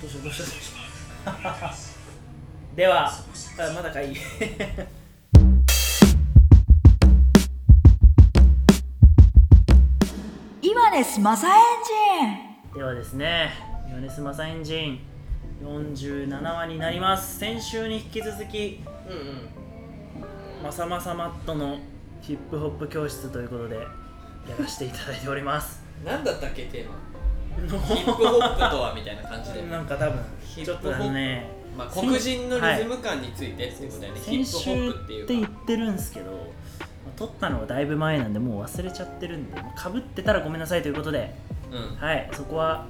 どうしようどうしようどうしようではあまだかい。イワネスマサエンではですねヨネスマサエンジン47話になります。先週に引き続きうんうん。まさまさマットのヒップホップ教室ということでやらせていただいております。何だったっけテーマ？ヒップホップとはみたいな感じで。なんか多分ちょっとねまあ黒人のリズム感についてってことだよね、ヒ先ップホ週ップっていうって言っかてるんですけど、まあ撮ったのはだいぶ前なんでもう忘れちゃってるんでかぶってたらごめんなさいということでうん。はい。そこは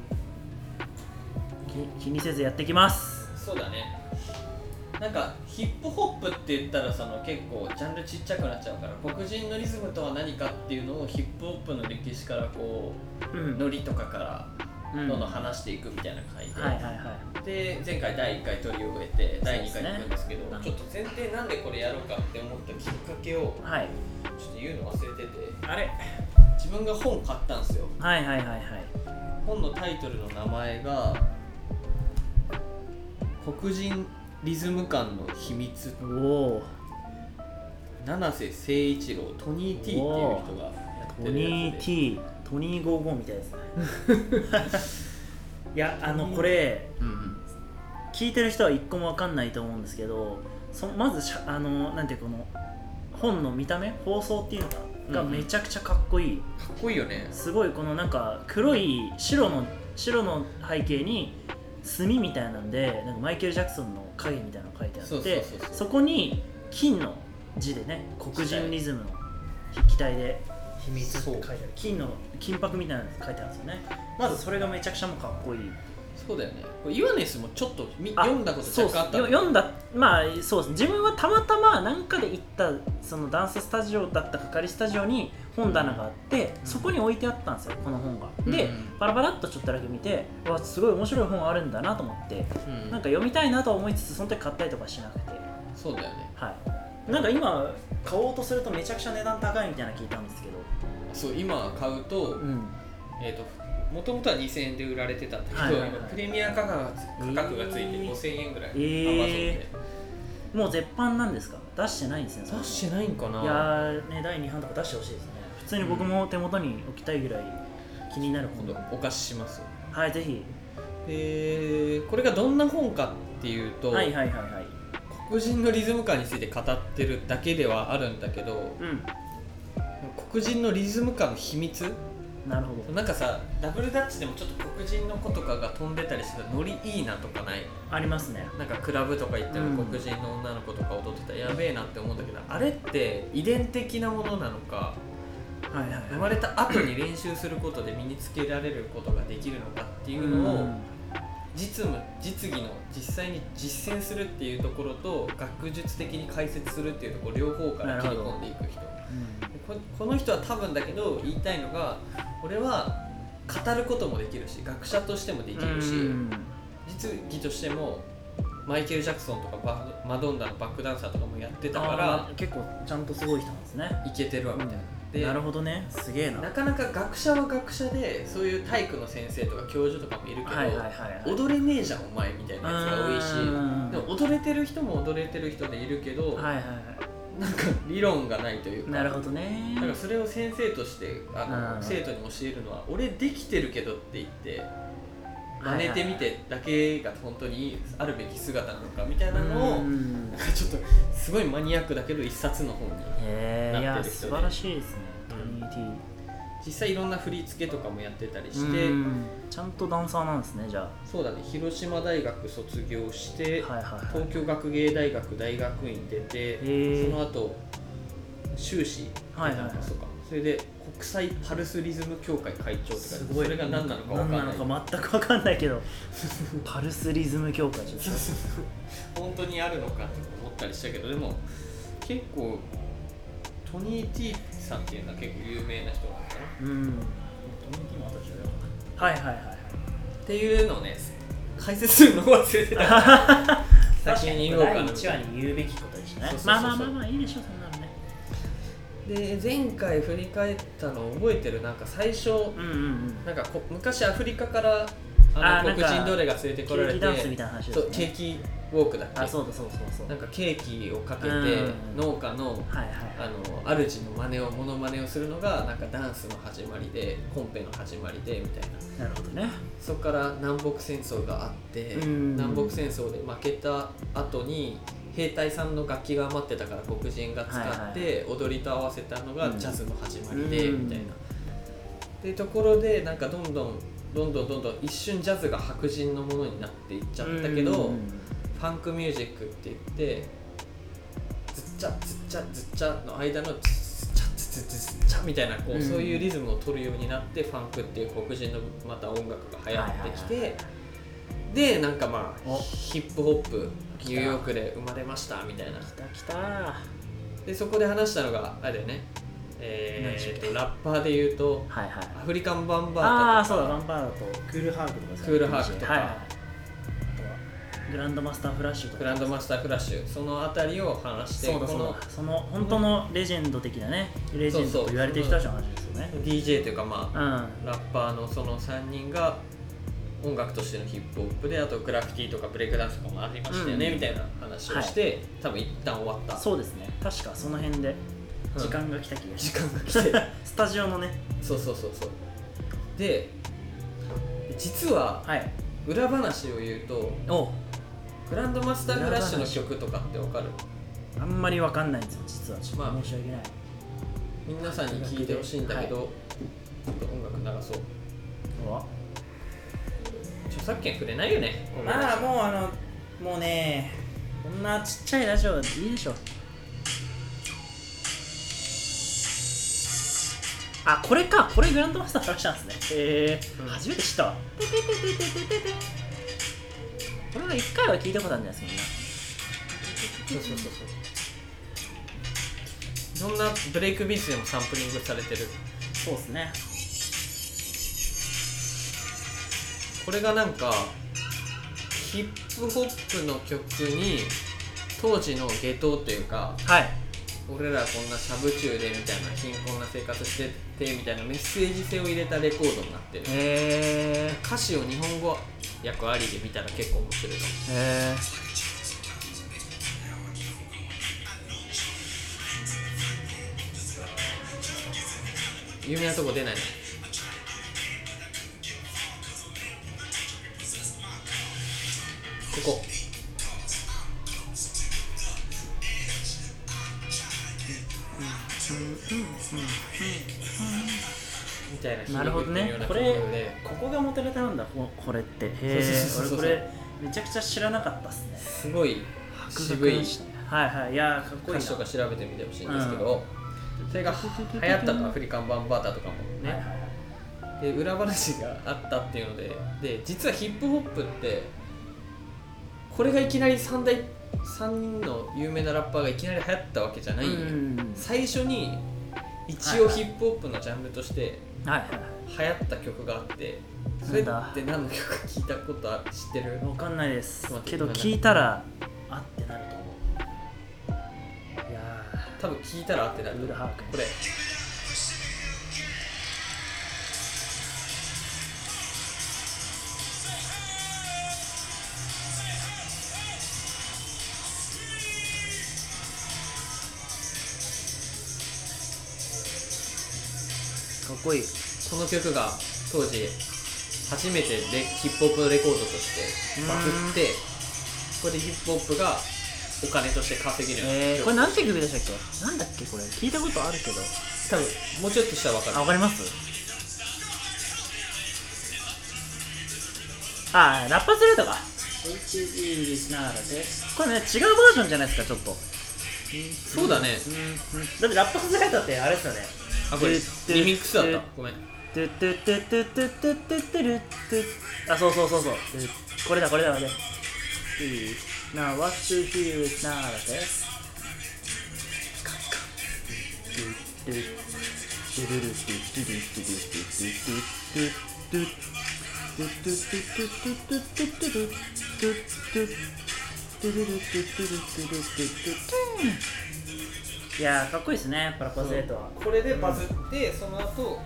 気気にせずやっていきます。そうだね。なんかヒップホップって言ったらその結構ジャンルちっちゃくなっちゃうから黒人のリズムとは何かっていうのをヒップホップの歴史からこううん。ノリとかからうん。どんどん話していくみたいな回で、はいはいはい。で前回第1回取り終えて第2回に行くんですけどね。ちょっと前提なんでこれやろうかって思ったきっかけをはい。ちょっと言うの忘れててあれ。自分が本買ったんですよ。はいはいはいはい。本のタイトルの名前が黒人リズム感の秘密。おお。七瀬誠一郎トニー・ティーっていう人がやトってるニーやつ T トニー55みたいですね。いやあのこれでうんうん。聞いてる人は一個も分かんないと思うんですけどそまずしゃあのなんていうこの本の見た目放送っていうのかな？がうんうん。めちゃくちゃかっこいい、かっこいいよね。すごいこのなんか黒い白の白の背景に墨みたいなんでなんかマイケル・ジャクソンの影みたいなのが書いてあってそこに金の字でね黒人リズムの筆記体で秘密って書いてある金の金箔みたいなの書いてあるんですよね。まずそれがめちゃくちゃもうかっこいい。そうだよね。これイワネスもちょっと読んだこと若干あった読んだまあそうです。自分はたまたま何かで行ったそのダンススタジオだったか仮スタジオに本棚があって、そこに置いてあったんですよこの本が。で、うん。バラバラっとちょっとだけ見てわすごい面白い本あるんだなと思って、うん。なんか読みたいなとは思いつつその時買ったりとかしなくて。そうだよね。はい。なんか今買おうとするとめちゃくちゃ値段高いみたいなの聞いたんですけど。そう今買うと,、うん。えー、ともともとは2000円で売られてたんだけど、はいはいはい。今プレミア価格がつ価格がついてえー5000円ぐらい、えー。で。もう絶版なんですか？出してないんですね出してないんかな？いやーね第2版とか出してほしいですね。普通に僕も手元に置きたいぐらい気になる本。今度お貸しします。はいぜひ。でこれがどんな本かっていうと、はいはいはいはい。黒人のリズム感について語ってるだけではあるんだけどうん。黒人のリズム感の秘密？なるほど。なんかさダブルダッチでもちょっと黒人の子とかが飛んでたりしてたらノリいいなとかない？ありますね。なんかクラブとか行ってうん。も黒人の女の子とか踊ってたらやべえなって思うんだけど、あれって遺伝的なものなのかはいはいはい。生まれた後に練習することで身につけられることができるのかっていうのを、実務実技の実際に実践するっていうところと学術的に解説するっていうところ両方から切り込んでいく人。うんでここの人は多分だけど言いたいのが俺は語ることもできるし学者としてもできるし、うん。実技としてもマイケル・ジャクソンとかバマドンナのバックダンサーとかもやってたから結構ちゃんとすごい人なんですね。いけてるわみたいな。でなるほどね。すげえな。なかなか学者は学者でそういう体育の先生とか教授とかもいるけど、はいはいはいはい。踊れねえじゃんお前みたいなやつが多いしうんでも踊れてる人も踊れてる人でいるけど、はいはいはなんか理論がないというかいなるほどね。だからそれを先生としてあの、うん。生徒に教えるのは俺できてるけどって言って真似てみてだけが本当にあるべき姿なのかみたいなのを、うん。なんかちょっとすごいマニアックだけど一冊の本になってる人で。素晴らしいですね。実際いろんな振り付けとかもやってたりして、うん。ちゃんとダンサーなんですねじゃそうだね。広島大学卒業して、あはいはいはい。東京学芸大学大学院出て、ー。その後修士はいはいはい。そうかそれで国際パルスリズム協会会長とかすごい。それが何なのか分かんない。何なのか全く分かんないけどパルスリズム協会ちょっそうそうそう本当にあるのかと思ったりしたけどでも結構トニー・ティーさんっていうのは結構有名な人なのかなとうん。トニー T も後で調べよ。はいはいはい。はいっていうのをね解説するのを忘れてた。先に言おうかな。第1話に言うべきことでしたね。まあまあまあまあいいでしょうで前回振り返ったのを覚えてるなんか最初うんうんうん。なんかこ昔アフリカからあの黒人奴隷が連れてこられてケーキダンスみたいな話ね。そうケーキウォークだっけ？あそうだそうそうそうなんかケーキをかけてうん。農家のはいはいあの主の真似をモノマネをするのがなんかダンスの始まりでコンペの始まりでみたいな。なるほどね。そこから南北戦争があってうん。南北戦争で負けた後に兵隊さんの楽器が余ってたから黒人が使はいって踊りと合わせたのがうん。ジャズの始まりでうん。みたいな。っていうところでなんかどんどんどんどんどんどん一瞬ジャズが白人のものになっていっちゃったけど、うん。ファンクミュージックって言ってズッチャズッチャズッチャの間のズッチャズッズッズッチャみたいなこう、うん。そういうリズムを取るようになってファンクっていう黒人のまた音楽が流行ってきて、でなんかまあお。ヒップホップニューヨークで生まれましたみたいな。来た来た。でそこで話したのがあれだよね。えー、とラッパーで言うとはいはい。アフリカンバンバああーそうだータとかバンパーだとクールハークとかクールハークとか。はいはい。あとはグランドマスターフラッシュとか。グランドマスターフラッシュそのあたりを話してそうだそうこのだその本当のレジェンド的なねレジェンドと言われてる人たちの話ですよね。DJ というかまあうん。ラッパーのその3人が音楽としてのヒップホップであとグラフィティとかブレイクダンスとかもありましたよね、うん。みたいな話をして、多分一旦終わった。そうですね。確かその辺でうん。時間が来た気がし時間が来て。スタジオのね。そうそうそうそう。で実ははい。裏話を言うとお。グランドマスターフラッシュの曲とかってわかる？あんまりわかんないんですよ実は。ちょっまあ。と申し訳ない、皆さんに聞いてほしいんだけど、はい。ちょっと音楽流そう。お著作権くれないよね。まあもうあのもうねこんなちっちゃいラジオでいいでしょ。あこれか。これグランドマスターフラッシュなんですね。へえ、うん。初めて知ったわ。これは一回は聞いたことあるんじゃないですかみんな。そうそうそうそう。いろんなブレイクビーツでもサンプリングされてる。そうですねこれがなんかヒップホップの曲に当時の下等というかはい。俺らこんなしゃぶ中でみたいな貧困な生活しててみたいなメッセージ性を入れたレコードになってる。へえ歌詞を日本語訳ありで見たら結構面白いかも。へえ有名なとこ出ないの？ここみたいななるほどねこれで。ここが元ネタなんだ。ここれって。へえ。俺これめちゃくちゃ知らなかったっすね。すごい渋い。はいはい。いやーかっこいいな。歌詞とか調べてみてほしいんですけど、それが流行ったと。アフリカンバンバータとかも。ね、はいはいはい。で裏話があったっていうのでで実はヒップホップってこれがいきなり3大3人の有名なラッパーがいきなり流行ったわけじゃないんよ、うん。最初に一応ヒップホップのジャンルとして流行った曲があってそれって何の曲か聞いたことあ知ってる？わかんないです。けど聞いたらあってなると思う。いや多分聞いたらあってなる。ーウールハークこれっこいい。この曲が当時初めてレヒップホップレコードとしてバズってこれでヒップホップがお金として稼げるようになったえー、これなんて曲でしたっけ？なんだっけこれ。聞いたことあるけど。多分もうちょっとしたら分かる。あわかります？あラッパーズルートか？HG リスナーだぜこれね違うバージョンじゃないですかちょっと。そうだね。うんだって Rapper's Delight ってあれですよねあこれリミックスだった？ごめん。トゥトゥトゥトゥトゥトゥトゥトゥルトゥあそうそうそうそう。これだこれだこれ Now what you hear is not a test いやーかっこいいですねパラパズエイトは。これでバズってその後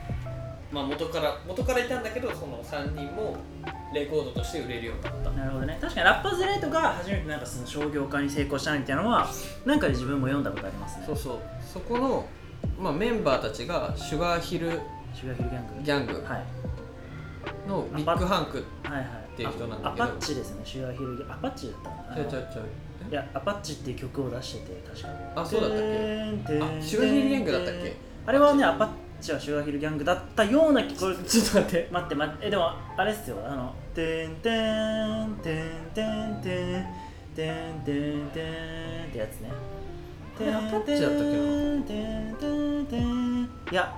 まあ、元から元からいたんだけどその3人もレコードとして売れるようになった。なるほどね。確かにラッパーズライトが初めてなんかその商業化に成功したみたいなのはなんかで自分も読んだことありますね。そうそう。そこの、まあ、メンバーたちがシュガーヒルシュガーヒルギャング？ギャング。はい。のビッグハンクはいはいていう人なんだけど。アパッチですねシュガーヒルギャング。アパッチだったかな。ちょいちょいやアパッチっていう曲を出してて確か。あそうだったっけ？けあシュガーヒルギャングだったっけ？あれはねアパッチはシュガーヒルギャングだったような気これ ちょっと待って待って待って。えでもあれっすよ。あの「てんてんてんてんてんてんてんてん」ってやつね。あれアパッチだったっけ？なてんてんてんてんいや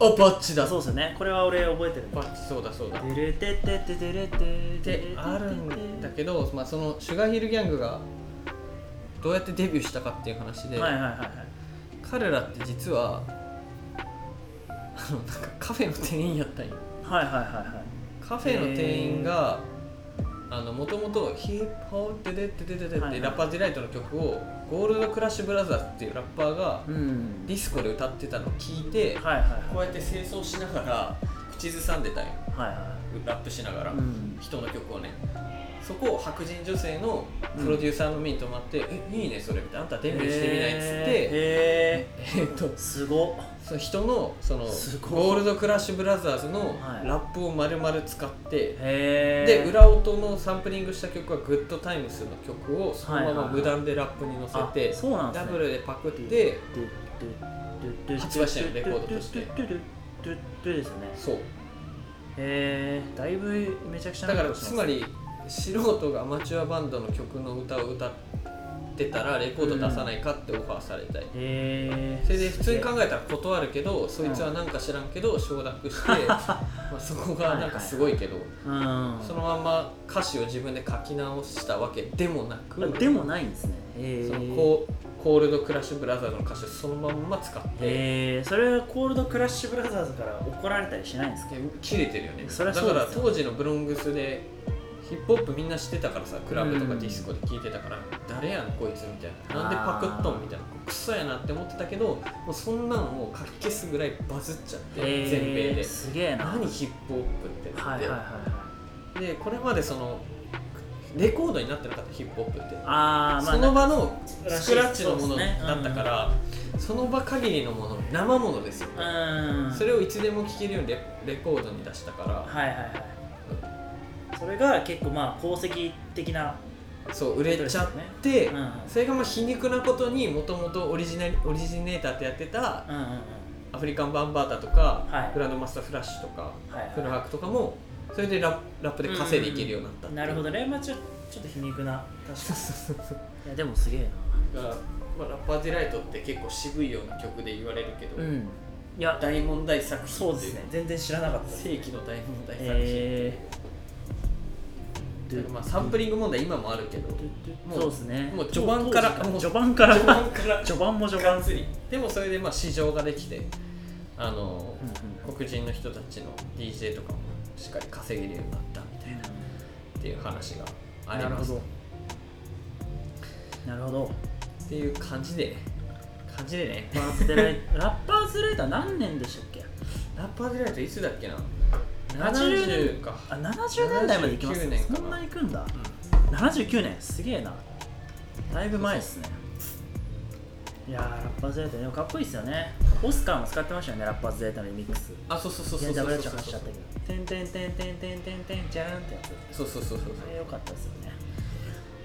アパッチだそうっすよねこれは俺覚えてるアパッチそうだそうだてれててててれてであるんだけど、まあ、そのシュガーヒルギャングがどうやってデビューしたかっていう話で、はいはいはいはい。彼らって実はあのなんかカフェの店員やったんよ。はいはいはいはい。カフェの店員がもともとヒップホップでででででではいはい。 Rapper's Delight の曲をコールドクラッシュブラザーズっていうラッパーがうん。ディスコで歌ってたのを聞いてはいはいはい。こうやって清掃しながら口ずさんでたんよ。はいはラップしながら、いうん。人の曲をねそこを白人女性のプロデューサーの目に留まって「えいいねそれ」みたいな「あんたデビューしてみない」っつってへえっとーすごっ。その人のそのゴールドクラッシュブラザーズのはい。ラップを丸々使って、へで裏音のサンプリングした曲はグッドタイムスの曲をそのままはいはいはい。無断でラップに乗せて、あそうなんですね。ダブルでパクって発売したよレコードとしてですよねそうへえだいぶめちゃくちゃだからつまり素人がアマチュアバンドの曲の歌を歌ってたらレコード出さないかってオファーされたり、へえそれで普通に考えたら断るけどそいつはなんか知らんけど承諾して、まあそこがなんかすごいけど、うん。そのまま歌詞を自分で書き直したわけでもなくあでもないんですね。へそのえコーコールドクラッシュブラザーズの歌詞をそのまんま使ってへえそれはコールドクラッシュブラザーズから怒られたりしないんですか？切れてるよね。だから当時のブロンクスでヒップホップみんな知ってたからさクラブとかディスコで聴いてたから、誰やんこいつみたいな。なんでパクっとんみたいな。クソやなって思ってたけどもうそんなんもうかき消すぐらいバズっちゃって、全米で。すげえな。何ヒップホップってなって、はいはいはいはい。でこれまでそのレコードになってなかったヒップホップって。ああまあその場のスクラッチのものだったから、その場限りのもの生ものですよ、うんそれをいつでも聴けるようにレレコードに出したから、はいはいはいそれが結構まあ功績的なそう売れちゃって、うんうんそれがまあ皮肉なことにもともとオリジナルオリジネーターってやってたうんうんうん。アフリカンバンバータとか、はい。グランドマスターフラッシュとか、はいはいフルハックとかもそれでラップラップで稼いでいけるようになったっていう。なるほどね。まあちょちょっと皮肉な。確かに。いやでもすげえだから、まあ、 Rapper's Delight って結構渋いような曲で言われるけど、なうん。いや大問題作品そうですね。全然知らなかった世紀の大問題作品、えだからまあサンプリング問題今もあるけどー、もうそうですね。もう序盤から序盤から。序盤から。序盤も序盤。がっつりでもそれでまあ市場ができてあの、うん黒人の人たちの DJ とかもしっかり稼げるようになったみたいなっていう話があります。なるほど。なるほど。っていう感じで感じでね。 Rapper's Delight 何年でしたっけ？ラッパー Delight いつだっけな？70 70か。あ70年代まで行きます79年かな。そんな行くんだ、79年。すげえな。だいぶ前ですね。いやーラッパーズデータでもかっこいいっすよね。オスカーも使ってましたよねラッパーズデータのリミックス。あそうそうそうそうそうそうちゃん走っちゃったけど。てんてんてんてんてんてんてんじゃーんってやつそうそうそうそうあれ良かったですよね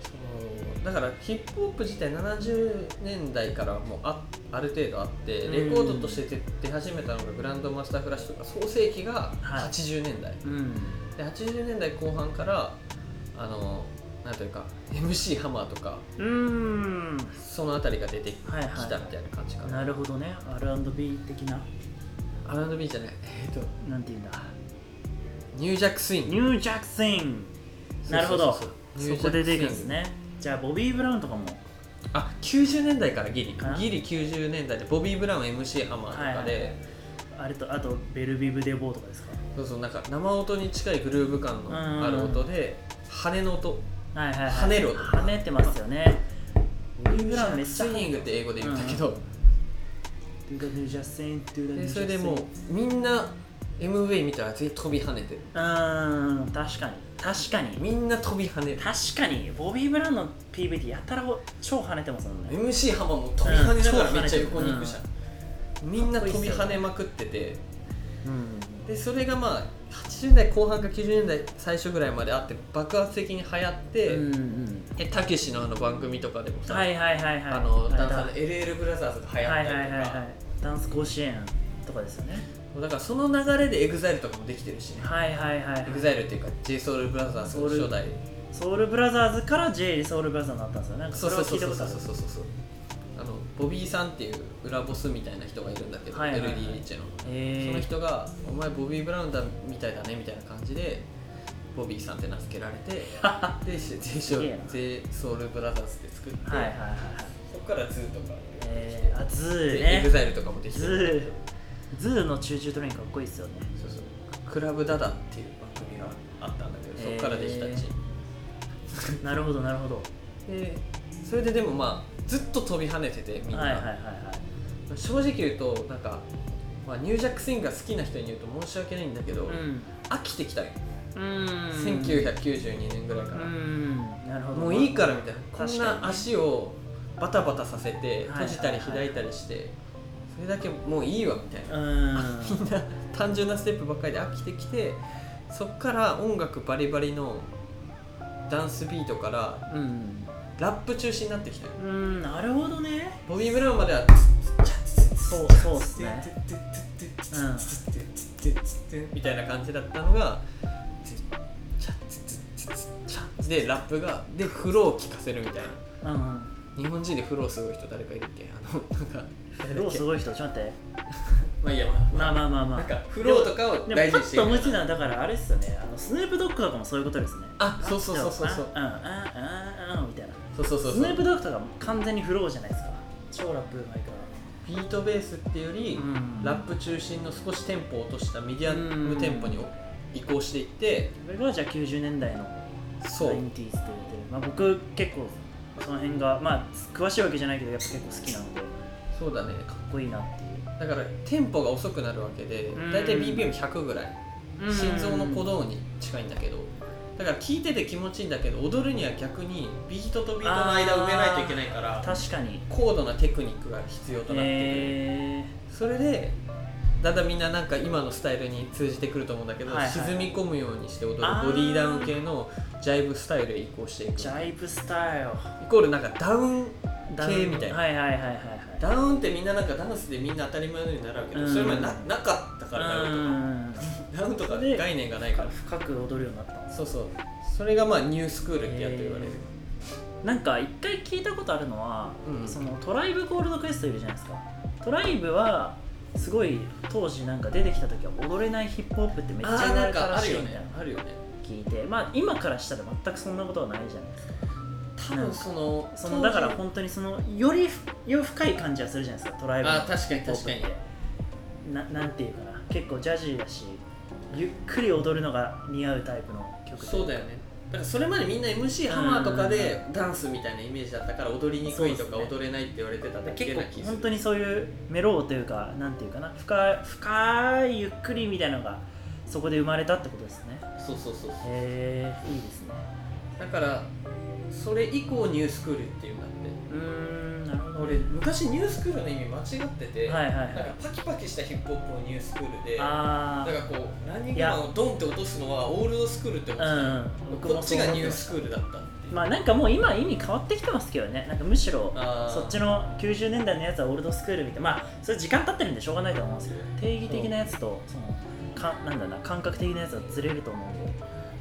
そうだからヒップホップ自体70年代からもうあある程度あってうん。レコードとして出出始めたのがグランドマスターフラッシュとか創世期がはい。80年代、うん。で80年代後半からあのなんというか MC ハマーとかうーん。そのあたりが出てきたはいはいみたいな感じかな、なるほどね。R&B 的な。R&B じゃない。えっ、となんて言うんだ。ニュージャックスイング。ニュージャックスインなるほど。そこで出るんですね。じゃあボビー・ブラウンとかもあ90年代からギリ。ギリ90年代でボビー・ブラウン MC ハマーとかで、はいはいあれとあとベルビブ・デ・ボーとかですか？そうそうなんか生音に近いグルーヴ感のある音で羽の音。はいはいはい。跳ねる音。跳ねてますよね。ボビー・ブラウンめっちゃスイングって英語で言ったけど、the new でそれでもうみんな MV 見たら全員飛び跳ねてる。うーん確かに確かに。みんな飛び跳ねる。確かに。ボビー・ブラウンの PV ってやたら超跳ねてますもんね。MC 浜も飛び跳ねながらうんめっちゃ横に行くじゃん、みんな飛び跳ねまくってて。うんでそれがまあ80年代後半か90年代最初ぐらいまであって爆発的に流行って、たけしのあの番組とかでもさ、はいはいはいはいあのダンサーのは LL ブラザーズが流行ったりとか、はいはい。ダンス甲子園とかですよねだからその流れで EXILE とかもできてるしね。はいはいはいはい。EXILE っていうか JSOULBROTHERS のソウル初代ソウルブラザーズから J ソウルブラザーズになったんですよね。それそうは聞いたことある。そうそうそうそうあのボビーさんっていう裏ボスみたいな人がいるんだけど、はいはいはい。LDH の。えー、その人が「お前ボビー・ブラウンだみたいだね」みたいな感じでボビーさんって名付けられて で j ソウルブラザーズって作って、はいはいはいはい。そこから ZOO とか。えー、あ ZOO でね EXILE とかもできて ZOO ZOO の Choo Choo TRAIN かっこいいっすよね。そうそう。クラブダダっていう番組があったんだけどそこからできたチーム、なるほどなるほど。でそれででもまあずっと飛び跳ねててみんな、はいはいはいはい。正直言うとなんか、まあ、ニュージャックスインが好きな人に言うと申し訳ないんだけど、うん。飽きてきたよ、うーん1992年ぐらいから、うん。なるほど。もういいからみたいな。こんな足をバタバタさせてはい。閉じたり開いたりしてそれだけもういいわみたいな、うみんんな単純なステップばっかりで飽きてきてそっから音楽バリバリのダンスビートからうん。ラップ中心になってきたよ。うんなるほどね。ボビー・ブラウンまではそうそうっすね。みたいな感じだったのがでラップがでフローを聴かせるみたいな。うんうん。日本人でフローすごい人誰かいるっけ？あのなんか ローすごい人ちょっと待って。まあいいやままあ。まあまあまあなんかフローとかをでも大パッと思い事にしてるついたのはだからあれっすよね。あのスヌープドッグとかもそういうことですね。あそうそうそうそうそう。うんうんうんうんみたいな。そうそうそうそう。スヌープドッグとかも完全にフローじゃないですか。超ラップうまいかビートベースっていうより、うん。ラップ中心の少しテンポを落としたミディアムテンポに移行していってらこれがじゃあ90年代のそう。90s って言われてるまあ僕結構その辺がまあ詳しいわけじゃないけどやっぱ結構好きなので。かそうだね。っこいいなっていう。だからテンポが遅くなるわけでうん。だいたい BPM100 ぐらい。心臓の鼓動に近いんだけど。だから聴いてて気持ちいいんだけど踊るには逆にビートとビートの間を埋めないといけないから確かに。高度なテクニックが必要となってくる、えそれでだんだんみんななんか今のスタイルに通じてくると思うんだけど、はいはい。沈み込むようにして踊るボディーダウン系のジャイブスタイルへ移行していく。ー、ジャイブスタイル。イコールなんかダウン系みたいな、はいはいはいはいはいダウンってみんななんかダンスでみんな当たり前のように習うけど、うん。それまでななかったからダウンとか、うん。ダウンとかで概念がないから。深く踊るようになったそうそう。それがまあニュースクールってやって言われる、なんか一回聞いたことあるのは、うん。そのトライブゴールドクエストいるじゃないですか。トライブはすごい当時なんか出てきた時は踊れないヒップホップってめっちゃ言われたあーなんからあるよね。しいみたいなあるよね。聞いて。まあ今からしたら全くそんなことはないじゃないですか多分そのそのだから本当にそのよりより深い感じはするじゃないですかトライブの。あ確かにヒップホップって確ななんていうかな。結構ジャジーだしゆっくり踊るのが似合うタイプの曲で。そうだよね。だからそれまでみんな MC ハマーとかでダンスみたいなイメージだったから踊りにくいとか踊れないって言われてただけ結な気す。る構本当にそういうメローというかなんていうかな深い深いゆっくりみたいなのがそこで生まれたってことですね。そうそうそうそう。へえいいですね。だからそれ以降ニュースクールっていうんだって。うーんなるほど。俺昔ニュースクールの意味間違ってて、はいはいはい。なんかパキパキしたヒップホップをニュースクールであだからこうランニングマンをドンって落とすのはオールドスクールって思ってたの、うん僕もこっちがニュースクールだったまあなんかもう今意味変わってきてますけどね。なんかむしろそっちの90年代のやつはオールドスクールみたいなまあそれ時間経ってるんでしょうがないと思うんですけど定義的なやつとそのかなんだな感覚的なやつはずれると思うんで。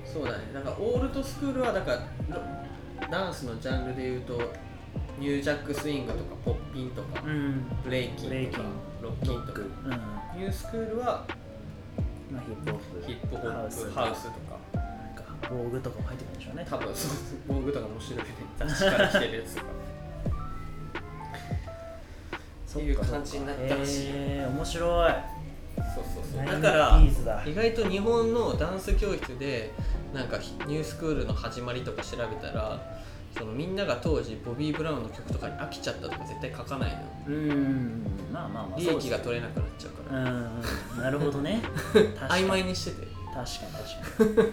そうだね。なんかオールドスクールはだからダンスのジャンルで言うとニュージャックスイングとかポッピンとか、うん。ブレイキンとかロッキンとか。うん。まあニュースクールはヒップホップ。ヒップホップハウス。とか。なんか防具とかも入ってくるんでしょうね。多分そう防具とか面白いね雑誌から来てるやつとか。そっていう感じになったらしいへえ面白い。そうそうそう。だから意外と日本のダンス教室でなんかニュースクールの始まりとか調べたらそのみんなが当時ボビー・ブラウンの曲とかに飽きちゃったとか絶対書かないの。うーんまあまあまあ利益が取れなくなっちゃうから、うんうんなるほどね。曖昧にしてて。確かに確か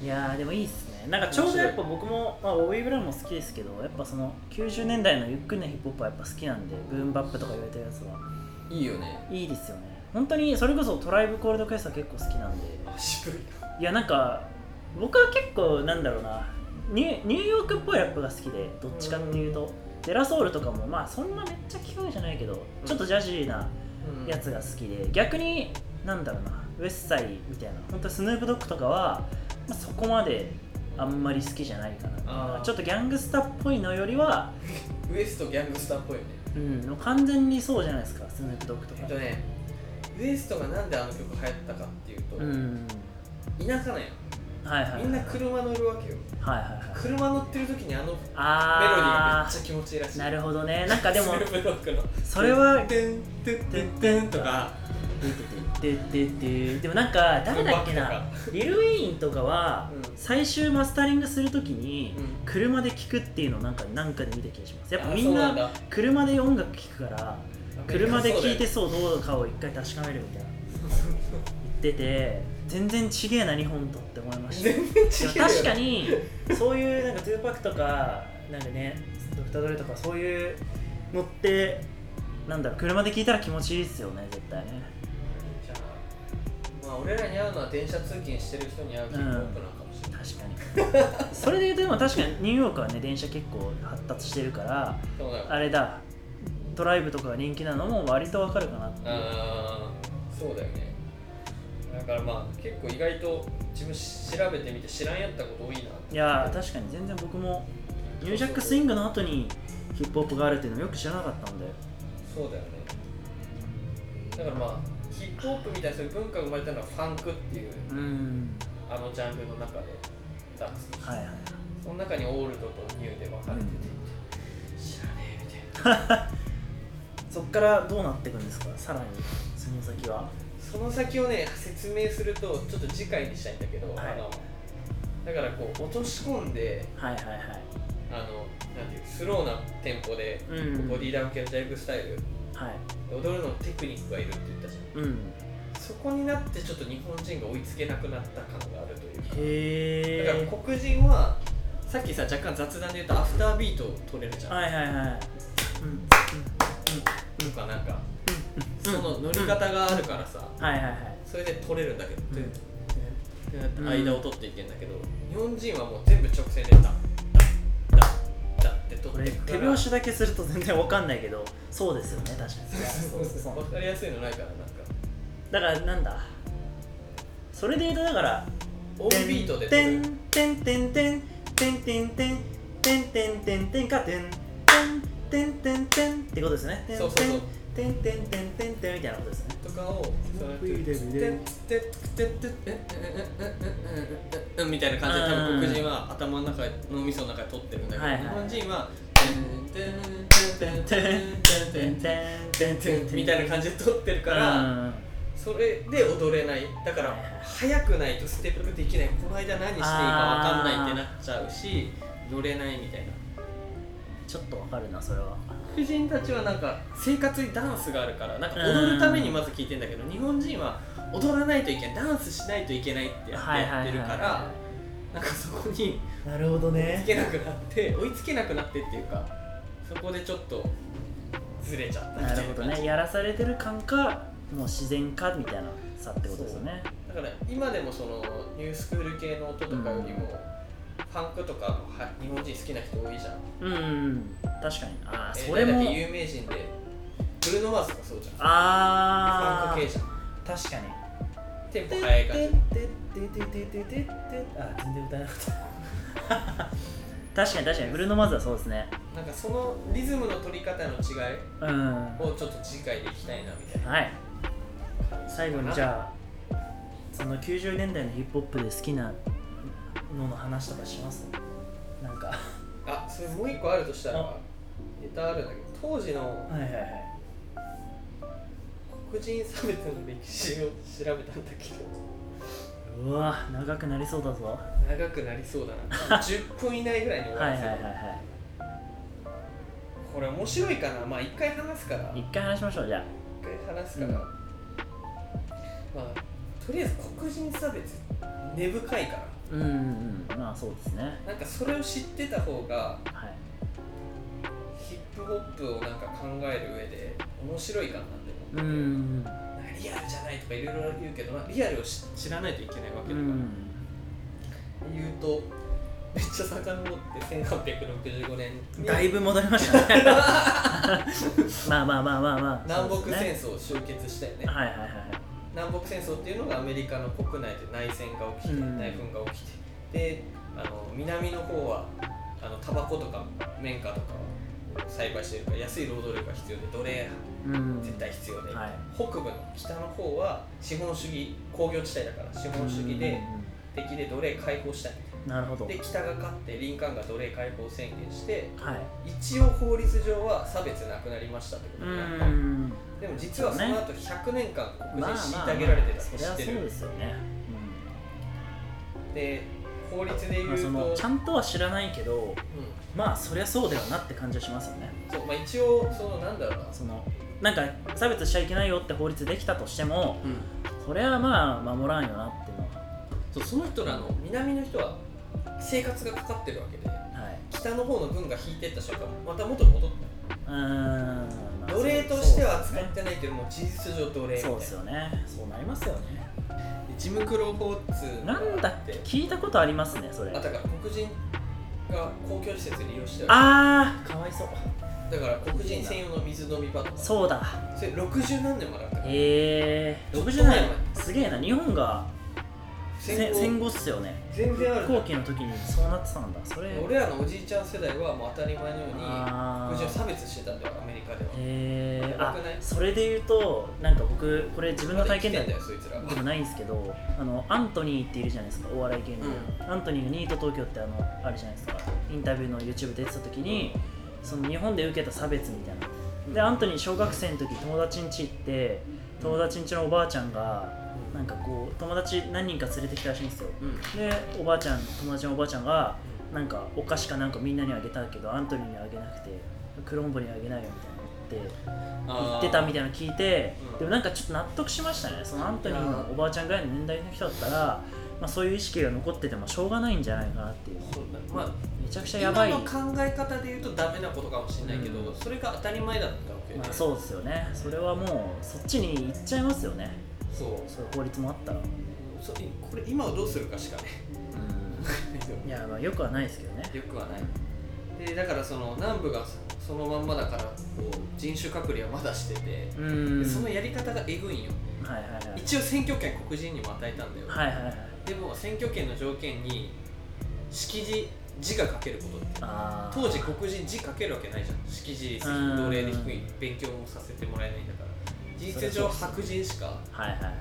に。いやーでもいいっすね。なんかちょうどやっぱ僕も、まあ、ボビー・ブラウンも好きですけどやっぱその90年代のゆっくりなヒップホップはやっぱ好きなんでブーンバップとか言われてるやつは。いいよね。いいですよね。本当にそれこそトライブコールドクエストは結構好きなんで。あ渋いいやなんか僕は結構なんだろうな。ニュニューヨークっぽいラップが好きでどっちかっていうと。デラソウルとかもまあそんなめっちゃ聞くじゃないけどちょっとジャジーなうん。やつが好きで逆になんだろうな。ウエストサイみたいな。本当スヌープドッグとかは、まあ、そこまであんまり好きじゃないかな。ちょっとギャングスタっぽいのよりは、ウエストギャングスターっぽいよね。うん、完全にそうじゃないですかスヌープドッグとか。えっとねウエストがなんであの曲流行ったかっていうと、うん。田舎なんやはいはいはい。みんな車乗るわけよ。はいはいはい。車乗ってる時にあのメロディーがあめっちゃ気持ちいいらしい。ーなるほどね。なんかでも それは「てんてんてんてん」とかでもなんか誰だっけなリル・ウェインとかはうん最終マスタリングするときにうん車で聴くっていうのをなんかなんかで見た気がしますやっぱあみんな車で音楽聴くから車で聴いてそうどうかを一回確かめるみたいな言ってて全然ちげえな日本とって思いました。全然違確かにそういうなんか2パックとかなんかねドクタードレとかそういうのってなんだろう車で聴いたら気持ちいいですよね絶対ね。じゃ。あまあ俺らに合うのは電車通勤してる人に合うヒップホップなのかもしれない、確かに。それで言うとでも確かにニューヨークはね電車結構発達してるからそうだよ。あれだドライブとかが人気なのも割とわかるかなっていう。そうだよねだからまあ結構意外と自分調べてみて知らんやったこと多いないやー確かに全然僕もニュージャックスイングの後にヒップホップがあるっていうのよく知らなかったんで。そうだよね。だからまあヒップホップみたいなそういう文化が生まれたのはファンクっていううん。あのジャンルの中で。ダンス。はいはい。その中にオールドとニューで分かれてて、知らねえみたいな。そっからどうなっていくんですか？さらにその先はその先をね説明するとちょっと次回にしたいんだけど、はい。あのだからこう落とし込んではいはいはい。あのなんていうスローなテンポで、うん。ボディーダウン系のジャイブスタイル。はい。踊るのテクニックがいるって言ったじゃん。うん。そこになってちょっと日本人が追いつけなくなった感があるというか。へえだから黒人はさっきさ若干雑談で言うとアフタービートを取れるじゃん、はいはいはい。うん。とかなんか、その乗り方があるからさ、はいはいはい。それで取れるんだけど、うん。間を取っていけんだけど、日本人はもう全部直線でダッダッダッって取これっていくから。手拍子だけすると全然わかんないけどそうですよね確かに。そうそうそう分かりやすいのないからなんか。だからなんだ？それで言うとだからオンビートで取てんてんてんてんてんてんてんてんてんてんてんかてんてんてんてんってことですねそうそうそうてんてんてんてんてんみたいなことですね。とかをそのてててててみたいな感じで多分黒人は頭の中脳みその中で撮ってるんだけど、日本人はてんてんてんてんてんてんてんみたいな感じで撮ってるから、それで踊れないだから早くないとステップできないこの間何していいか分かんないってなっちゃうし乗れないみたいなちょっとわかるなそれは黒人たちはなんか生活にダンスがあるからなんか踊るためにまず聞いてんだけど日本人は踊らないといけないダンスしないといけないってやってるからなんかそこになるほど追いつねけなくなって追いつけなくなってっていうかそこでちょっとずれちゃったみたないるほどね。やらされてる感かもう自然かみたいな差ってことですよね。だから今でもそのニュースクール系の音とかよりも、ファンクとかは日本人好きな人多いじゃん。うん確かに。ああえーそれも有名人でブルーノ・マーズとかそうじゃん。ああンク系じゃん。確かに。テンポ速い感じ。あ全然歌えなかった。確かに確かに。ブルーノ・マーズはそうですね。なんかそのリズムの取り方の違いうんをちょっと次回でいきたいなみたいな。はい。最後にじゃあその90年代のヒップホップで好きなのの話とかします？なんか。あ、それもう一個あるとしたらあ、ネタあるんだけど、当時のはいはいはい黒人差別の歴史を調べたんだけど、うわ長くなりそうだぞ。長くなりそうだな。10分以内ぐらいに終わはいはいはいはこれ面白いかな？まあ一回話すから。い一回話しましょうじゃ一回話すから、うん。まあとりあえず黒人差別根深いから。あうんうんうん。まあそうですね。なんかそれを知ってた方がはい。ヒップホップをなんか考える上で面白いかなってう思ってて、んなんかリアルじゃないとかいろいろ言うけど、まあ、リアルを知知らないといけないわうけだから、ん言うとめっちゃ遡って1865年に。だいぶ戻りましたね。まあまあまあまあまあ。南北戦争を終結したよね。はいはいはいはい南北戦争っていうのがアメリカの国内で内戦が起きて、うん。内紛が起きてであの南の方はあのタバコとか綿花とかを栽培してるから安い労働力が必要で奴隷うん。絶対必要で、はい。北部の北の方は資本主義工業地帯だから資本主義で敵で奴隷解放したい。うんなるほど。で北が勝ってリンカーンが奴隷解放宣言してはい。一応法律上は差別なくなりましたってことうになった。ん。でも実はその後100年間黒まあ人まあ虐げられてたって知ってる。ですよね。で法律で言うと、そのちゃんとは知らないけどうん。まあそりゃそうだよなって感じはしますよね。そうまあ、一応そのなんだろう。な、そのなんか差別しちゃいけないよって法律できたとしてもうん、それはまあ守らんよなっていう。のはそうその人らの南の人は生活がかかってるわけではい。北の方の軍が引いてった瞬間また元に戻っうーん奴隷としては扱ってないけども事実上奴隷みたいな。そうですよね。そうなりますよね。でジム・クロー法っつうのがなんだっけ？聞いたことありますねそれ。あだから黒人が公共施設利用してる。あーかわいそう。だから黒人専用の水飲み場とか。そうだ。それ60何年もらったから。へえー、60ちょっと前年すげえな。日本がせ戦後。戦後っすよね。全然ある飛行機の時にそうなってたんだ。それ。俺らのおじいちゃん世代はもう当たり前のようにあー。黒人を差別してたんだよアメリカでは。へえあそれで言うとなんか僕これ自分の体験談でもないんですけどあのアントニーっているじゃないですかお笑い芸人。の、アントニーがニート東京ってあのあるじゃないですか。インタビューの YouTube 出てた時にその日本で受けた差別みたいな。でアントニー小学生の時友達ん家行って友達ん家のおばあちゃんがなんかこう友達何人か連れてきたらしいんですよ。うん。でおばあちゃん友達のおばあちゃんがなんかお菓子かなんかみんなにあげたけどアントニーにあげなくてクロンボにあげないよみたいなのって言ってたみたいなの聞いて、うん。でもなんかちょっと納得しましたね。そのアントニーのおばあちゃんぐらいの年代の人だったら、まあ、そういう意識が残っててもしょうがないんじゃないかなっていう。まあめちゃくちゃやばい。今の考え方で言うとダメなことかもしれないけど、うん。それが当たり前だったわけで、まあ、そうですよね。それはもうそっちに行っちゃいますよねそう。そういう法律もあったら、そこれ今はどうするかしかね。いやまあよくはないですけどね。よくはない。でだからその南部がそのまんまだからこう人種隔離はまだしてて、そのやり方がえぐいんよ。はいはいはい一応選挙権黒人にも与えたんだよ、はいはいはいでも選挙権の条件に識字字が書けることって。当時黒人字書けるわけないじゃん。識字うん。奴隷で低い。勉強もさせてもらえないんだから事実上白人しかはいはいはい。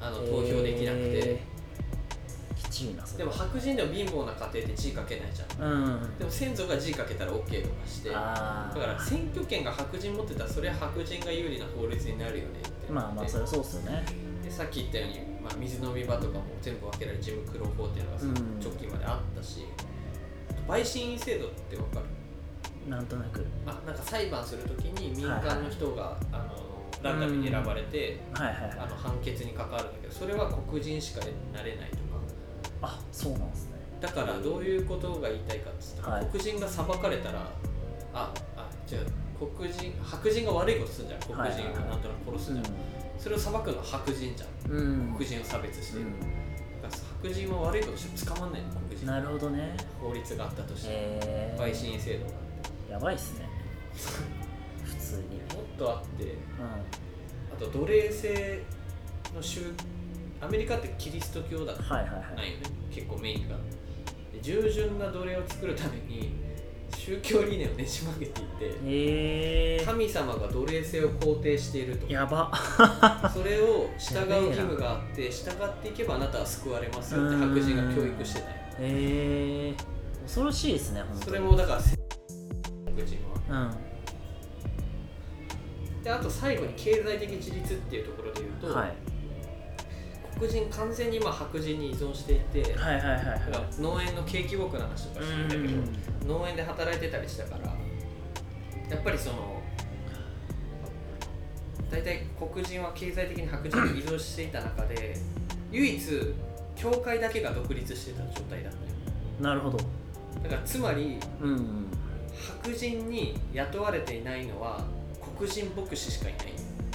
あの投票できなくて、えーきちいなそれでも白人でも貧乏な家庭って字書けないじゃん。うん。でも先祖が字書けたら OK とかして。だから選挙権が白人持ってたらそれは白人が有利な法律になるよねってまあまあそれはそうっすよね。でさっき言ったように、まあ、水飲み場とかも全部分けられるジム・クロー法っていうのがさ、うん。直近まであったし。あと陪審員制度って分かる？なんとなく。あなんか裁判するときに民間の人が、あのランダムに選ばれて、はいはいはい。あの判決に関わるんだけどそれは黒人しかなれないとか。あそうなんですね。だからどういうことが言いたいかって言ったら、はい。黒人が裁かれたらああ違う。黒人白人が悪いことするんじゃん。黒人をはいはいはい。なんとなく殺すじゃん、それを裁くのは白人じゃん。うん、黒人を差別して。る、うだから白人は悪いことして捕まんないの黒人。ん、なるほどね。法律があったとして、えー、陪審員制度がやばいっすね普通にもっとあってうあと奴隷制の宗アメリカってキリスト教だんはいはいはい。ないよね。結構メインが。で従順な奴隷を作るために宗教理念をねじ曲げていてえ。神様が奴隷制を肯定していると。ー、やば。それを従う義務があって従っていけばあなたは救われますよって白人が教育してたよ。え。ー、恐ろしいですね本当に。それもだから黒人は。うんであと最後に経済的自立っていうところで言うと、はい。黒人完全にまあ白人に依存していて、はいはいはい農園の景気僕の話とかしてるんだけど、農園で働いてたりしたからやっぱりその大体黒人は経済的に白人に依存していた中で唯一教会だけが独立してた状態だったよ。なるほど。だからつまりうんうん。白人に雇われていないのは黒人牧師しかいない。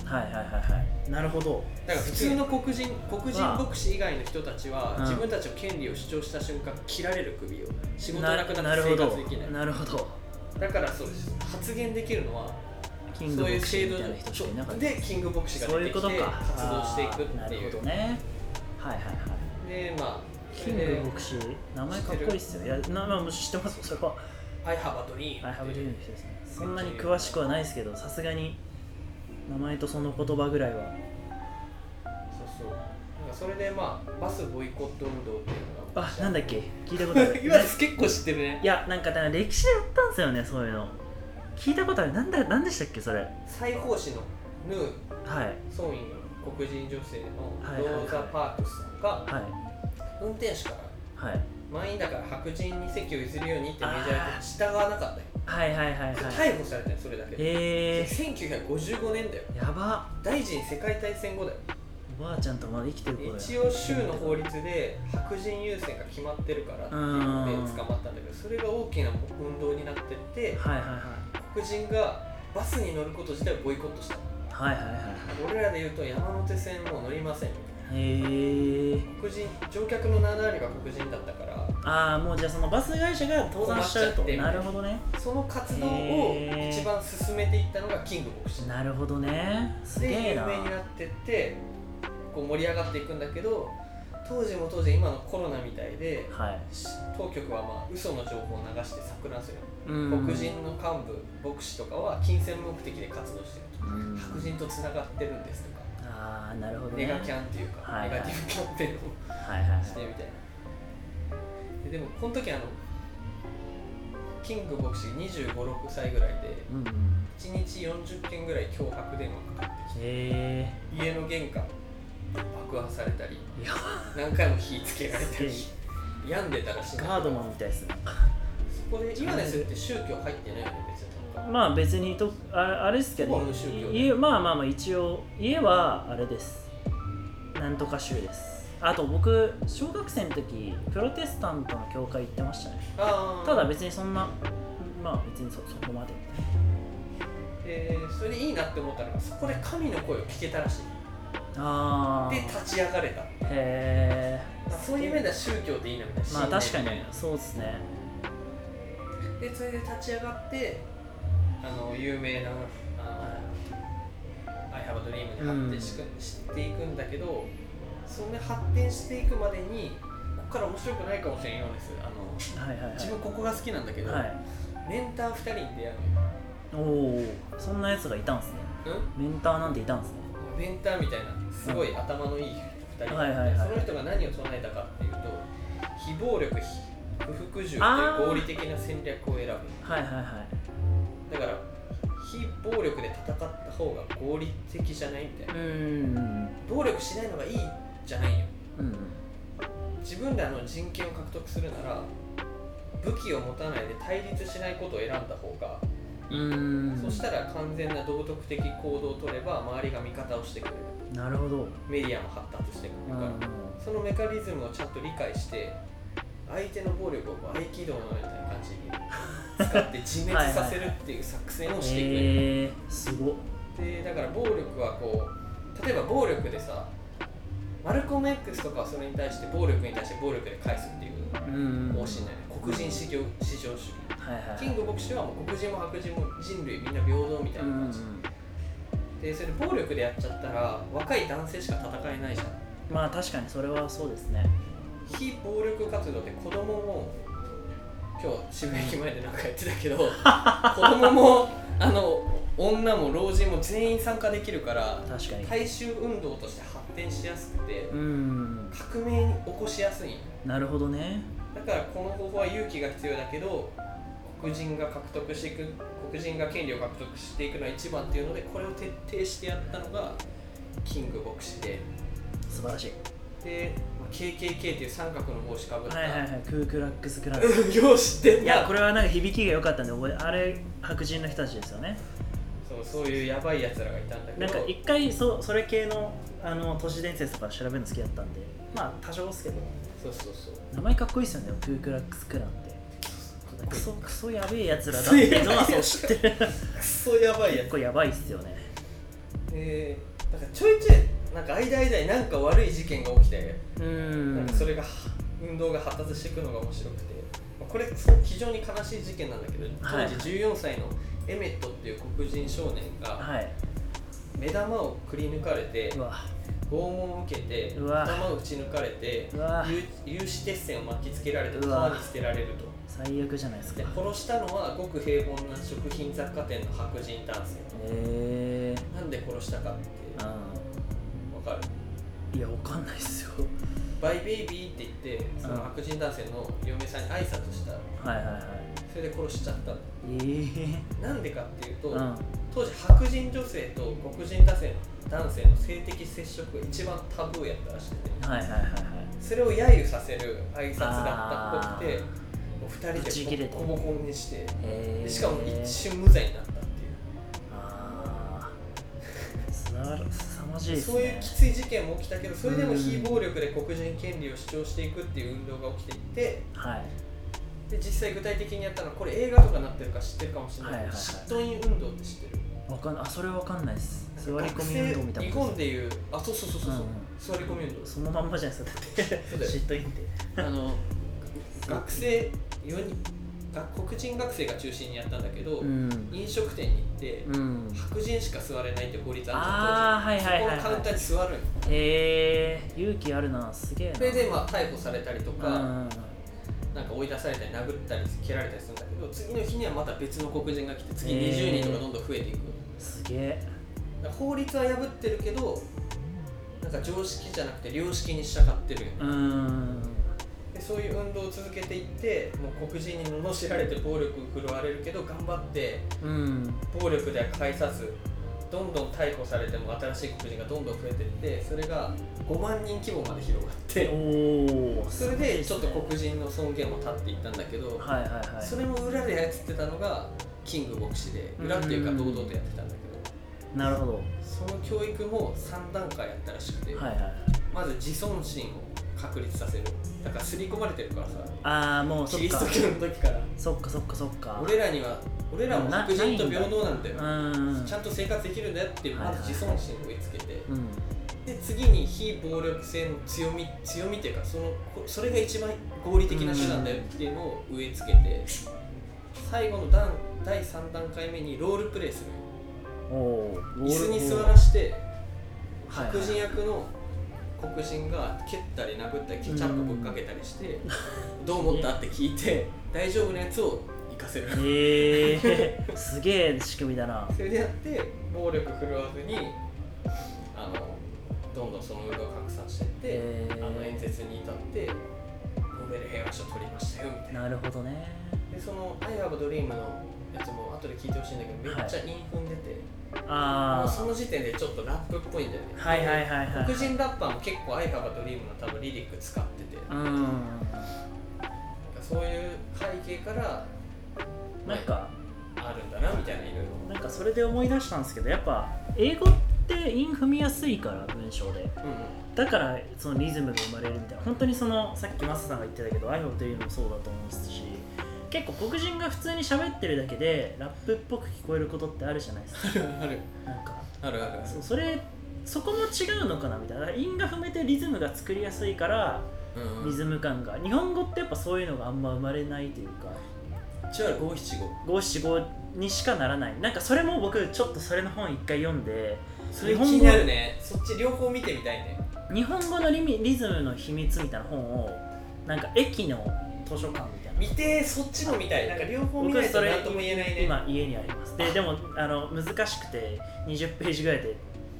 はいはいはいはい。なるほど。だから普通の黒人黒人まあ牧師以外の人たちはうん。自分たちの権利を主張した瞬間切られる首を仕事ななくなって生なるほど。活できない。なるほど。だからそうです。発言できるのはキングそういうボクシー制度みたいな人しかいなかったでキング牧師が出てきて活動していくっていう。ほどね。はいはいはい。でまあそキングボクシー名前かっこいいっすよ。いやなまあ知ってます？それは I have a dream アイハブリーの人ですね。そんなに詳しくはないですけどさすがに名前とその言葉ぐらいは。そうそう。なんかそれでまあバスボイコット運動っていうのがあなんだっけ？聞いたことある。今です結構知ってるねいやなんか歴史でやったんですよねそういうの。聞いたことある。なんだなんでしたっけそれ？裁縫師のヌー。はい。ソンイン黒人女性のローザ・パークスさんがはい。運転手から。はい満員だから白人に席を譲るようにってメジャーで従わなかったよ。はいはいはいはい。逮捕されたよそれだけで。へえ1955年だよ。やば。第一次世界大戦後だよ。おばあちゃんとまだ生きてる子一応州の法律で白人優先が決まってるからっていうのでうん。捕まったんだけどそれが大きな運動になってってはいはいはい。黒人がバスに乗ること自体をボイコットした。はいはいはい俺らで言うと山手線もう乗りませんみたいなへえ黒人乗客の7割が黒人だったから。ああもうじゃあそのバス会社が倒産しちゃうと。な。るほどね。その活動を一番進めていったのがキング牧師なるほどね。すげで有えな。名になってってこう盛り上がっていくんだけど当時も当時今のコロナみたいではい。し当局はまあ嘘の情報を流して錯乱するうん。黒人の幹部牧師とかは金銭目的で活動してると。うん白人とつながってるんですとかああなるほどね。ネガキャンっていうか、はいはい。ネガティブキャンペーンをはいはいはいしてみたい。なででもこの時あのキング牧師2 5 6歳ぐらいでうんうん1日40件ぐらい脅迫電話かかってきてへ家の玄関爆破されたり何回も火つけられたりす病んでたらしいガードマンみたいですね。そこで今ですって宗教入ってないよね別に。まあ別にとああれですけどほぼ無宗教で。家まあまあまあ一応家はあれです。なんとか州です。あと僕小学生の時プロテスタントの教会行ってましたね。ただ別にそんなまあ別にそそこまで。えーそれでいいなって思ったのがそこで神の声を聞けたらしい。ああで立ち上がれた。へえそういう面では宗教っていいなみたいな。まあ確かにそうですねでそれで立ち上がってあの有名な「あの I have a dream」に発展していくんだけどその発展していくまでにここから面白くないかもしれんようです。あのはいはいはい。自分ここが好きなんだけど、はい。メンター2人に出会うおおそんなやつがいたんですね。メンターなんていたんですね。うん、メンターみたいなすごい頭のいい2人。がいて、はいはいはい。その人が何を唱えたかっていうと非暴力非不服従というあー合理的な戦略を選ぶ。はいはいはい。だから非暴力で戦った方が合理的じゃないみたいな。うーん暴力しないのがいいじゃないよ。うん自分らの人権を獲得するなら武器を持たないで対立しないことを選んだ方がうーんそしたら完全な道徳的行動を取れば周りが味方をしてくれる。なるほど。メディアも発達してくうんるからそのメカニズムをちゃんと理解して相手の暴力を合気道のような感じに使って自滅させるっていう作戦をしていくんよへえすごっ。でだから暴力はこう例えば暴力でさマルコム X とかはそれに対して暴力に対して暴力で返すっていううん方針だよね黒人至上至上主義。はいはいキング牧師はもう黒人も白人も人類みんな平等みたいな感じ、でそれ暴力でやっちゃったら若い男性しか戦えないじゃん。まあ確かにそれはそうですね非暴力活動で子供も今日渋谷駅前でなんかやってたけど 子供もあの女も老人も全員参加できるから確かに。大衆運動として発展しやすくてうん。革命に起こしやすい。なるほどね。だからこの方法は勇気が必要だけど黒人が獲得していく黒人が権利を獲得していくのが一番っていうのでこれを徹底してやったのがキング牧師で。素晴らしい。で、まあ KKK っていう三角の帽子かぶった、はいはいはいクークラックスクラン よってんいなやこれはなんか響きが良かったんで覚えあれ白人の人たちですよね。そうそういうやばいやつらがいたんだけど。なんか一回そそれ系のあの都市伝説とか調べるの好きだったんで。まあ多少ですけど。そうそうそう。名前かっこいいですよねクークラックスクランって。クソクソやべえやつらだって。い。うのはそう知ってる。クソやばいや結構やばいっすよね。つでなんかちょいちょいなんか間間になんか悪い事件が起きて、うーん。なんかそれが運動が発達していくのが面白くてまあこれ非常に悲しい事件なんだけど当はい。時14歳のエメットっていう黒人少年がはい。目玉をくり抜かれて拷問を受けてうわ。頭を打ち抜かれて有有刺鉄線を巻きつけられて川に捨てられると。最悪じゃないですか。で殺したのはごく平凡な食品雑貨店の白人男性。えー、なんで殺したかってかる。んいやわかんないっすよ。バイベイビーって言ってその白人男性の嫁さんに挨拶したはいはいはい。それで殺しちゃったえー、なんでかっていうと、うん。当時白人女性と黒人男性男性の性的接触が一番タブーやったらしくて。はいはいはいはい。それを揶揄させる挨拶だったっぽくてもう二ぶち切れて人でボコボコにしてしかも一瞬無罪になったっていう。ああ すな凄まじいね。そういうきつい事件も起きたけどそれでも非暴力で黒人権利を主張していくっていう運動が起きていてはい。で実際具体的にやったのはこれ映画とかなってるか知ってるかもしれないけど、はいはいはい。シットイン運動って知ってる？わかんあそれはわかんないです。座り学込み運動みたいなこと。本でいうあそうそうそうそう、うんうん。座り込み運動。そのまんまじゃないですかだって。嫉妬いって。あの学生4人？学黒人学生が中心にやったんだけど、うん。飲食店に行って、うん。白人しか座れないって法律あった当時。はいはいそこのカウンターに座るのへえ勇気あるな。すげえな。それでまあ逮捕されたりとか、うん。なんか追い出されたり殴ったり蹴られたりするんだけど次の日にはまた別の黒人が来て次へー。20人とかどんどん増えていく、すげえ。法律は破ってるけどなんか常識じゃなくて良識に従ってるよね。うーんでそういう運動を続けていってもう黒人に罵られて暴力振るわれるけど頑張ってうん。暴力では返さずどんどん逮捕されても新しい黒人がどんどん増えていってそれが5万人規模まで広がってそれでちょっと黒人の尊厳も立っていったんだけど、はいはいはい。それも裏で操ってたのがキング牧師で裏っていうか堂々とやってたんだけどなるほど。その教育も3段階やったらしくて、はいはい。まず自尊心を確立させる。だから刷り込まれてるからさ。ああもうそっか。キリスト教の時から。そっかそっかそっか。俺らには俺らもな白人と平等なんだよ。うんちゃんと生活できるんだよってまず自尊心を植え付けて。うん。で次に非暴力性の強み強みっていうかそのこそれが一番合理的な手段だよっていうのを植え付けて最後の段第3段階目にロールプレイする。おお椅子に座らしてはいはい白人役の黒人が蹴ったり殴ったりケチャップぶっかけたりしてどう思った？って聞いて大丈夫なやつを行かせる。へえすげえ仕組みだな。それでやって暴力振るわずにあのどんどんその運動を拡散していって、へー。あの演説に至ってノーベル平和賞取りましたよみたいな。なるほどね。でその「I have a dream」のやつも後で聞いてほしいんだけどめっちゃ韻踏んでて、もあうその時点でちょっとラップっぽいんだよね。あはいはいはいはい。黒人ラッパーも結構「I have a dream」の多分リリック使ってて、うん。なんかそういう背景からなんかあるんだなみたいないろいろなんかそれで思い出したんですけどやっぱ英語って韻踏みやすいから文章で。うんうん。だからそのリズムが生まれるみたいな。本当にそのさっきマサさんが言ってたけど iPhone というのもそうだと思うし結構黒人が普通に喋ってるだけでラップっぽく聞こえることってあるじゃないですか。ある。なんか。あるあるそうそれそこも違うのかなみたいな。韻が踏めてリズムが作りやすいからうん。うんリズム感が。日本語ってやっぱそういうのがあんま生まれないというか。一応ある五七五。五七五にしかならない。なんかそれも僕ちょっとそれの本一回読んでそれ気になるね。そっち両方見てみたいね。日本語のリミリズムの秘密みたいな本をなんか駅の図書館み見てそっちの見たい。なんか両方見ないと何とも言えないね。今家にあります。ででもあの難しくて20ページぐらいで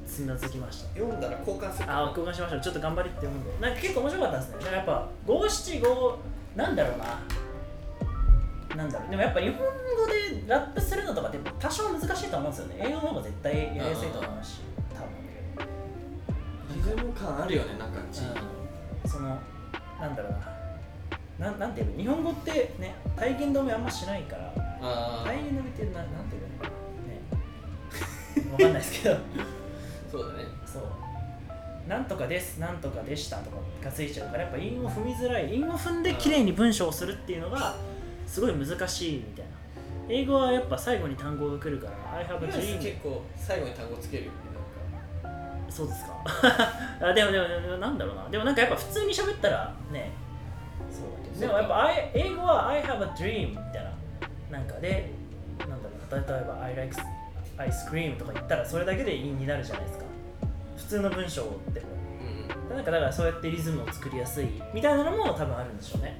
つまずきました。読んだら交換するあ交換しましょう。ちょっと頑張りって読んで。なんか結構面白かったですね。だからやっぱ五七五なんだろうな。なんだろう。でもやっぱ日本語でラップするのとかって多少難しいと思うんですよね。英語の方が絶対やりやすいと思うし多分。リズム感あるよねなんかちうん。そのなんだろうななんなんていうの日本語ってね体言止めあんましないからあ体言止めってななんていうのかなね。わかんないですけど。そうだね。そう。なんとかですなんとかでしたとかがついちゃうからやっぱ韻を踏みづらい。韻を踏んで綺麗に文章をするっていうのがすごい難しいみたいな。英語はやっぱ最後に単語が来るから I have a 結 dream 構最後に単語つけるよねそうですか。あでもでもでもなんだろうな。でもなんかやっぱ普通に喋ったらねでもやっぱ英語は I have a dream みたいな。なんかでなんだろうな。例えば I like ice cream とか言ったらそれだけで韻になるじゃないですか。普通の文章でも。うんうん。なんかだからそうやってリズムを作りやすいみたいなのも多分あるんでしょうね。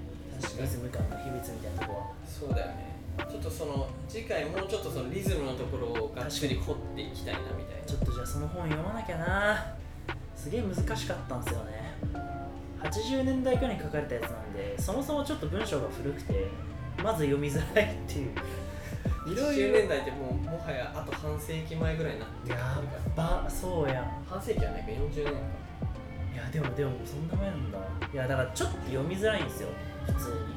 リズム感の秘密みたいなとこは。そうだよね。ちょっとその次回もうちょっとそのリズムのところをがっつり掘っていきたいなみたいな。ちょっとじゃあその本読まなきゃな。すげえ難しかったんですよね80年代かに書かれたやつなんでそもそもちょっと文章が古くてまず読みづらいっていう。いろい90ろ年代ってもうもはやあと半世紀前ぐらいになってるやばそうやん。半世紀はないか40年か。いやでもでもそんな前なんだ。いやだからちょっと読みづらいんですよ普通に。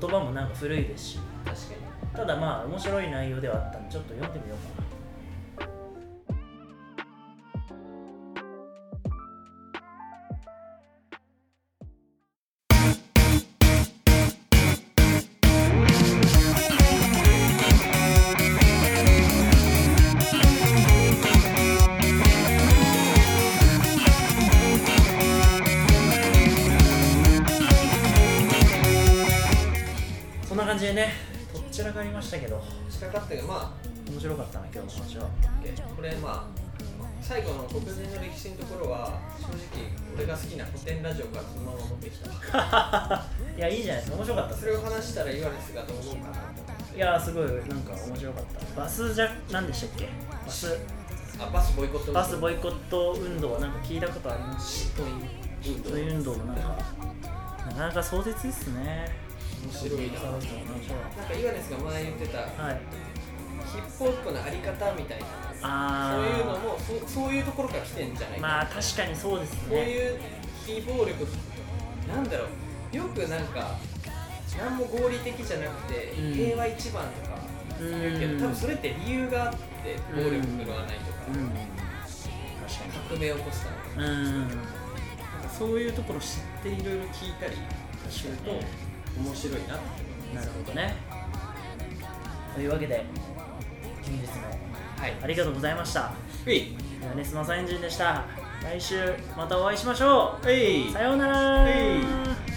言葉もなんか古いですし。確かに。ただまあ面白い内容ではあったんでちょっと読んでみようか最後の黒人の歴史のところは正直俺が好きな古典ラジオからそのまま持ってきた。いやいいじゃないですか。面白かったそれを話したら岩根スがどう思うかなと思って。いやすごいなんか面白かった。バスじゃ何でしたっけ？バス。あバスボイコットバスボイコット運動はなんか聞いたことあります？しトイン運動。そういう運動もなんかなかなか壮絶ですね。面白いな。なんか岩根スが前言ってたはいヒップホップのあり方みたいな。あそういうのあもそそういうところから来てんじゃないかな。まあ確かにそうですこうねいう非暴力なんだろう。よくなんか何も合理的じゃなくて、うん。平和一番とかうん。言うけど多分それって理由があって暴力振るわないとか、うん。革命を起こすために確かなんかそういうところ知っていろいろ聞いたりすると面白いなってなるほどね。というわけで本日もはい。ありがとうございました。ふい。ネスマサエンジンでした。来週またお会いしましょう。さようなら。はい